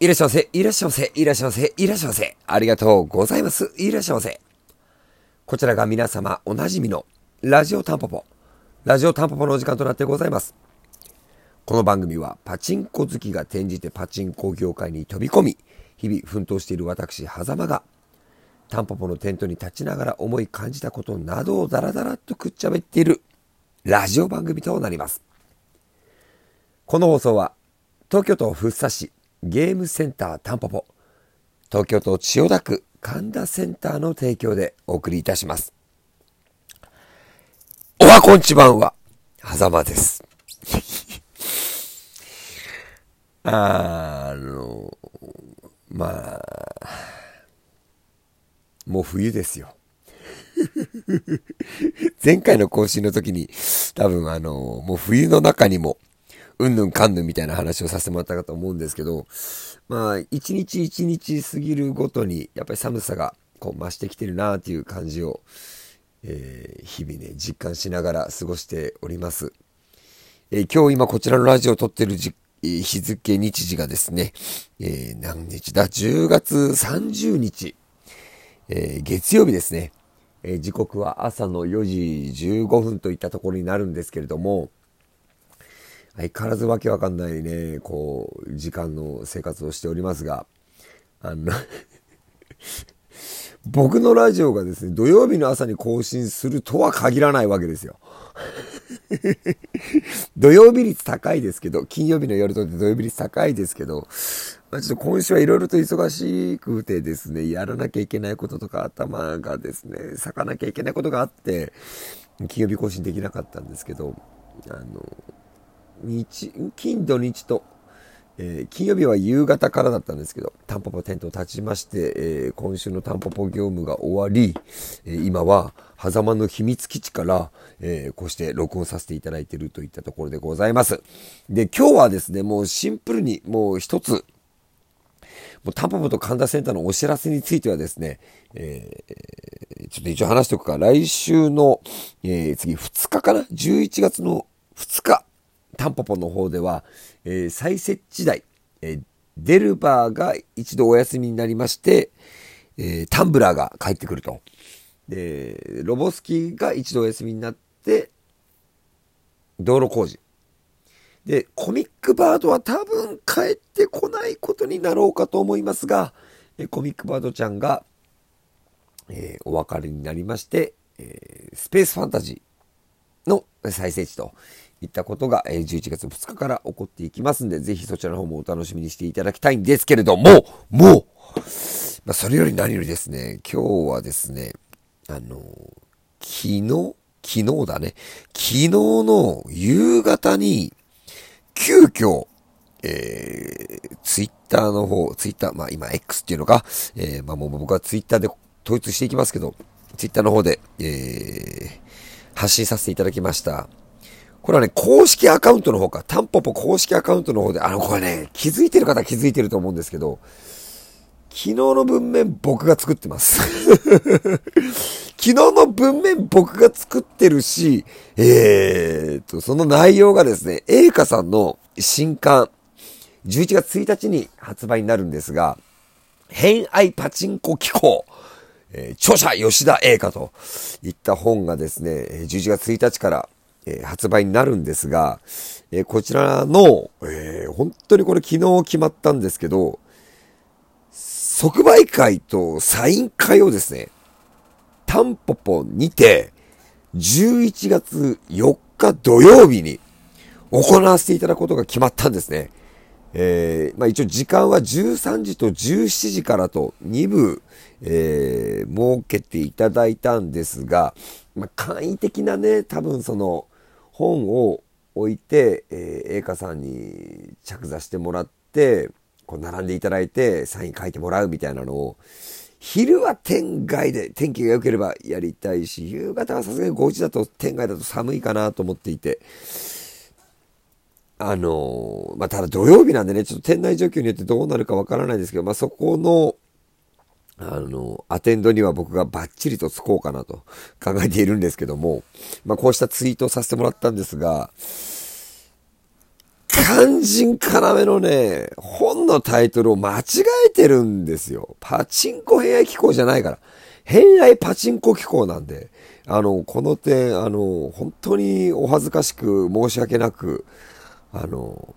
いらっしゃいませ、いらっしゃいませ、いらっしゃいませ、いらっしゃいませ。ありがとうございます。いらっしゃいませ。こちらが皆様おなじみのラジオタンポポ。ラジオタンポポのお時間となってございます。この番組はパチンコ好きが転じてパチンコ業界に飛び込み、日々奮闘している私、狭間が、タンポポのテントに立ちながら思い感じたことなどをダラダラとくっちゃべっているラジオ番組となります。この放送は東京都福生市ゲームセンタータンポポ、東京都千代田区神田センターの提供でお送りいたします。おはこんちばんは、狭間です。あの、まあ、もう冬ですよ。前回の更新の時に、多分あの、もう冬の中にも、うんぬんかんぬんみたいな話をさせてもらったかと思うんですけど、まあ、一日一日過ぎるごとに、やっぱり寒さがこう増してきてるなっていう感じを、えー日々ね、実感しながら過ごしております。えー今日今こちらのラジオを撮ってる日付日時がですね、えー何日だ ?10 月30日、えー月曜日ですね。え時刻は朝の4時15分といったところになるんですけれども、相変わらずわけわかんないね、こう、時間の生活をしておりますが、あの、僕のラジオがですね、土曜日の朝に更新するとは限らないわけですよ。土曜日率高いですけど、金曜日の夜とって土曜日率高いですけど、まあ、ちょっと今週はいろいろと忙しくてですね、やらなきゃいけないこととか頭がですね、咲かなきゃいけないことがあって、金曜日更新できなかったんですけど、あの、日、金土日と、えー金曜日は夕方からだったんですけど、タンポポテントを立ちまして、えー今週のタンポポ業務が終わり、えー今は、狭間の秘密基地から、えこうして録音させていただいているといったところでございます。で、今日はですね、もうシンプルに、もう一つ、もうタンポポと神田センターのお知らせについてはですね、えーちょっと一応話しておくか、来週の、えー次2日かな ?11 月の2日、タンポポの方では、えー再設置台、えーデルバーが一度お休みになりまして、えータンブラーが帰ってくると。で、ロボスキーが一度お休みになって、道路工事。で、コミックバードは多分帰ってこないことになろうかと思いますが、えコミックバードちゃんが、えーお別れになりまして、えースペースファンタジーの再生地といったことが、え11月2日から起こっていきますんで、ぜひそちらの方もお楽しみにしていただきたいんですけれども、もう、まあ、それより何よりですね、今日はですね、あの、昨日、昨日だね、昨日の夕方に、急遽、えー、ツイッターの方、ツイッター、まあ今 X っていうのか、えー、まあもう僕はツイッターで統一していきますけど、ツイッターの方で、えー、発信させていただきました。これはね、公式アカウントの方か、タンポポ公式アカウントの方で、あの、これね、気づいてる方気づいてると思うんですけど、昨日の文面僕が作ってます。昨日の文面僕が作ってるし、えーと、その内容がですね、栄華さんの新刊、11月1日に発売になるんですが、偏愛パチンコ機構、えー著者吉田栄華といった本がですね、11月1日から、え発売になるんですが、えこちらの、えー本当にこれ昨日決まったんですけど、即売会とサイン会をですね、タンポポにて、11月4日土曜日に行わせていただくことが決まったんですね。えーまあ一応時間は13時と17時からと2部、えー設けていただいたんですが、まあ簡易的なね、多分その本を置いて、えー、栄華さんに着座してもらって、こう並んでいただいてサイン書いてもらうみたいなのを、昼は天外で天気が良ければやりたいし、夕方はさすがに5時だと天外だと寒いかなと思っていて、あのーまあ、ただ土曜日なんでね、ちょっと店内状況によってどうなるかわからないですけど、まあ、そこの、あの、アテンドには僕がバッチリとつこうかなと 考えているんですけども、まあ、こうしたツイートをさせてもらったんですが、肝心要のね、本のタイトルを間違えてるんですよ。パチンコ偏愛機構じゃないから。偏愛パチンコ機構なんで、あの、この点、あの、本当にお恥ずかしく申し訳なく、あの、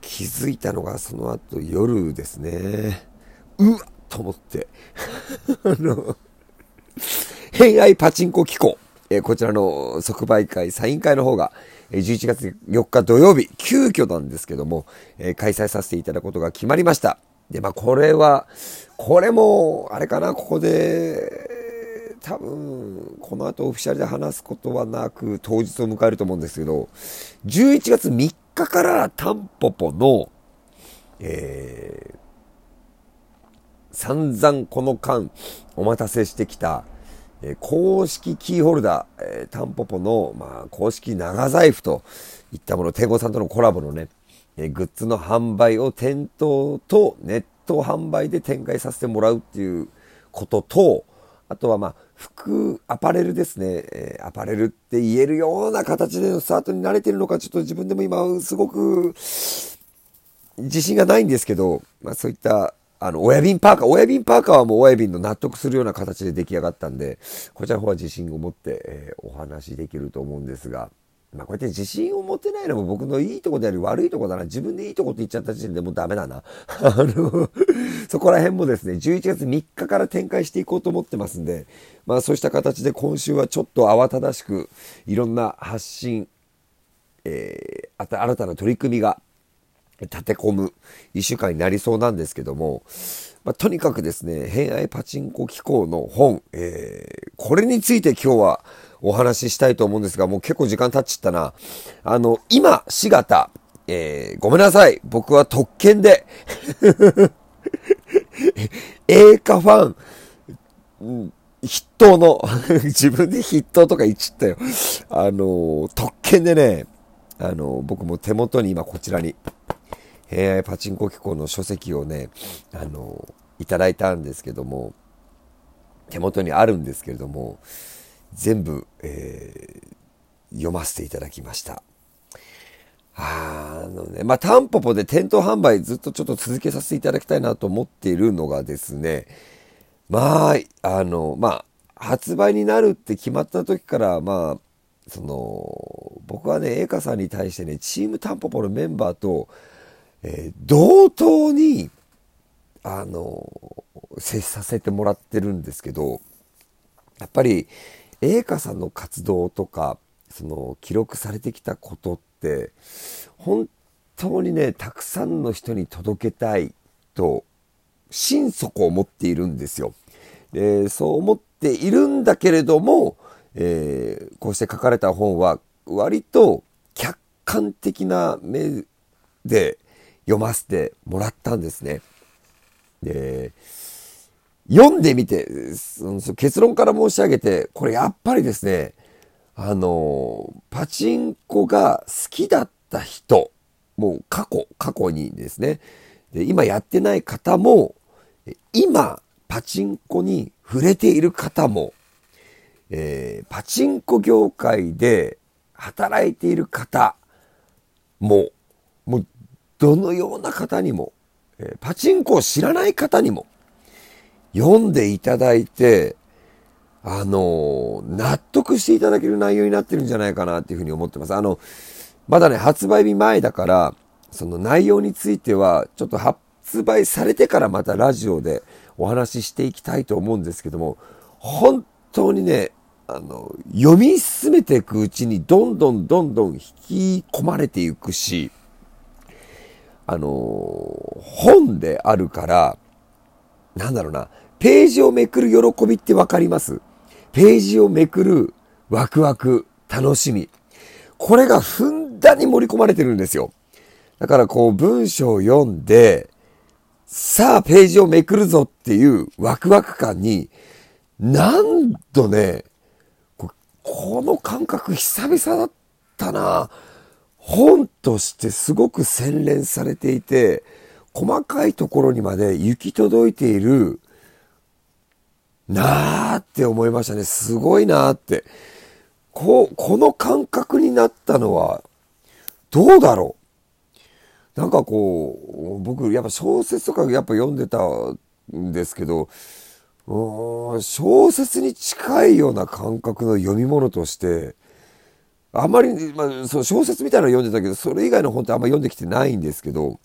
気づいたのがその後夜ですね。うわっと思って。あの、偏愛パチンコ機構。えこちらの即売会、サイン会の方が、11月4日土曜日、急遽なんですけども、え開催させていただくことが決まりました。で、まあ、これは、これも、あれかな、ここで、多分、この後オフィシャルで話すことはなく、当日を迎えると思うんですけど、11月3日からタンポポの、えー、散々この間お待たせしてきた、え公式キーホルダー、えー、タンポポの、まあ、公式長財布といったもの、天狗さんとのコラボのね、え、グッズの販売を店頭とネット販売で展開させてもらうっていうことと、あとはまあ、服、アパレルですね、え、アパレルって言えるような形でのスタートに慣れてるのか、ちょっと自分でも今、すごく、自信がないんですけど、まあそういったあの、親瓶パーカー、親瓶パーカーはもう親瓶の納得するような形で出来上がったんで、こちらの方は自信を持って、えー、お話できると思うんですが、まあこうやって自信を持てないのも僕のいいとこであり悪いとこだな。自分でいいとこって言っちゃった時点でもうダメだな。あの、そこら辺もですね、11月3日から展開していこうと思ってますんで、まあそうした形で今週はちょっと慌ただしく、いろんな発信、えー、新たな取り組みが立て込む一週間になりそうなんですけども、まあ、とにかくですね、偏愛パチンコ機構の本、えー、これについて今日はお話ししたいと思うんですが、もう結構時間経っちゃったな。あの、今、しがた、えー、ごめんなさい。僕は特権で 映画ファン、筆頭の 自分で筆頭とか言っちゃったよ。あの、特権でね、あの、僕も手元に今こちらに、平愛パチンコ機構の書籍をね、あの、いただいたんですけども、手元にあるんですけれども、全部、えー、読ませていただきました。あのね、まあ、タンポポで店頭販売ずっとちょっと続けさせていただきたいなと思っているのがですね、まあ、あの、まあ、発売になるって決まった時から、まあ、その、僕はね、栄華さんに対してね、チームタンポポのメンバーと、えー、同等に、あの、接させてもらってるんですけど、やっぱり、栄華さんの活動とか、その、記録されてきたことって、本当にね、たくさんの人に届けたいと、心底思っているんですよ。で、そう思っているんだけれども、えー、こうして書かれた本は、割と客観的な目で、読ませてもらったんですね。で、読んでみて、結論から申し上げて、これやっぱりですね、あの、パチンコが好きだった人、もう過去、過去にですね、で今やってない方も、今、パチンコに触れている方も、えー、パチンコ業界で働いている方も、どのような方にも、えパチンコを知らない方にも、読んでいただいて、あの納得していただける内容になってるんじゃないかなっていうふうに思ってます。あの、まだね、発売日前だから、その内容については、ちょっと発売されてからまたラジオでお話ししていきたいと思うんですけども、本当にね、あの、読み進めていくうちにどんどんどんどん引き込まれていくし、あの本であるから、なんだろうな、ページをめくる喜びってわかります？ページをめくるワクワク、楽しみ。これがふんだんに盛り込まれてるんですよ。だからこう文章を読んで、さあページをめくるぞっていうワクワク感に、なんとね、この感覚久々だったな。本としてすごく洗練されていて、細かいところにまで行き届いているなーって思いましたね。すごいなーって。こう、この感覚になったのは、どうだろう？なんかこう、僕、やっぱ小説とかやっぱ読んでたんですけど、小説に近いような感覚の読み物として、あんまり、まあ、そう小説みたいなの読んでたけど、それ以外の本ってあんま読んできてないんですけど、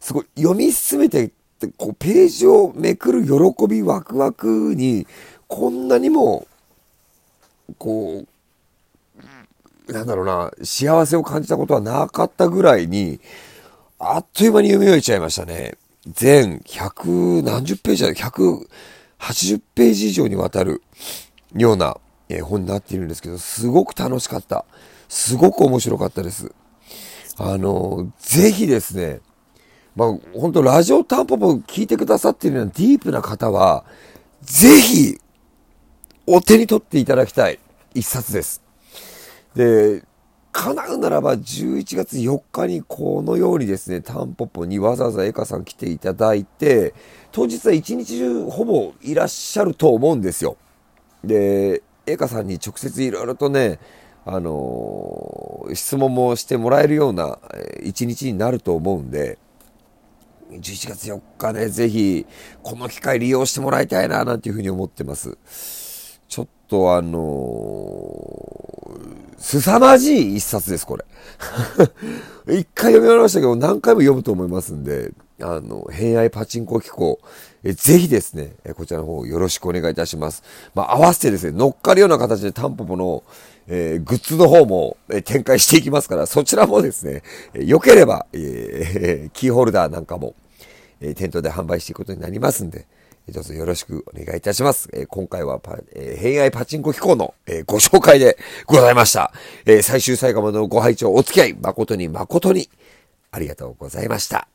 すごい読み進めて、こう、ページをめくる喜び、ワクワクに、こんなにも、こう、なんだろうな、幸せを感じたことはなかったぐらいに、あっという間に読み終えちゃいましたね。全100何十ページだ、180ページ以上にわたるような本になっているんですけど、すごく楽しかった。すごく面白かったです。あの、ぜひですね、まあ、本当ラジオタンポポ聞いてくださっているようなディープな方は、ぜひ、お手に取っていただきたい一冊です。で、叶うならば11月4日にこのようにですね、タンポポにわざわざエカさん来ていただいて、当日は一日中ほぼいらっしゃると思うんですよ。で、エカさんに直接いろいろとね、あのー、質問もしてもらえるような一日になると思うんで、11月4日ね、ぜひ、この機会利用してもらいたいな、なんていうふうに思ってます。ちょっとあのー、凄まじい一冊です、これ。一回読み終わりましたけど、何回も読むと思いますんで、あの、偏愛パチンコ機構、えぜひですね、こちらの方よろしくお願いいたします。まあ、合わせてですね、乗っかるような形でタンポポの、えー、グッズの方も、え展開していきますから、そちらもですね、え良ければ、えー、キーホルダーなんかも、え店頭で販売していくことになりますんで、どうぞよろしくお願いいたします。えー、今回はパ、えー、偏愛パチンコ機構の、えー、ご紹介でございました。え最終最後までのご拝聴お付き合い誠に誠にありがとうございました。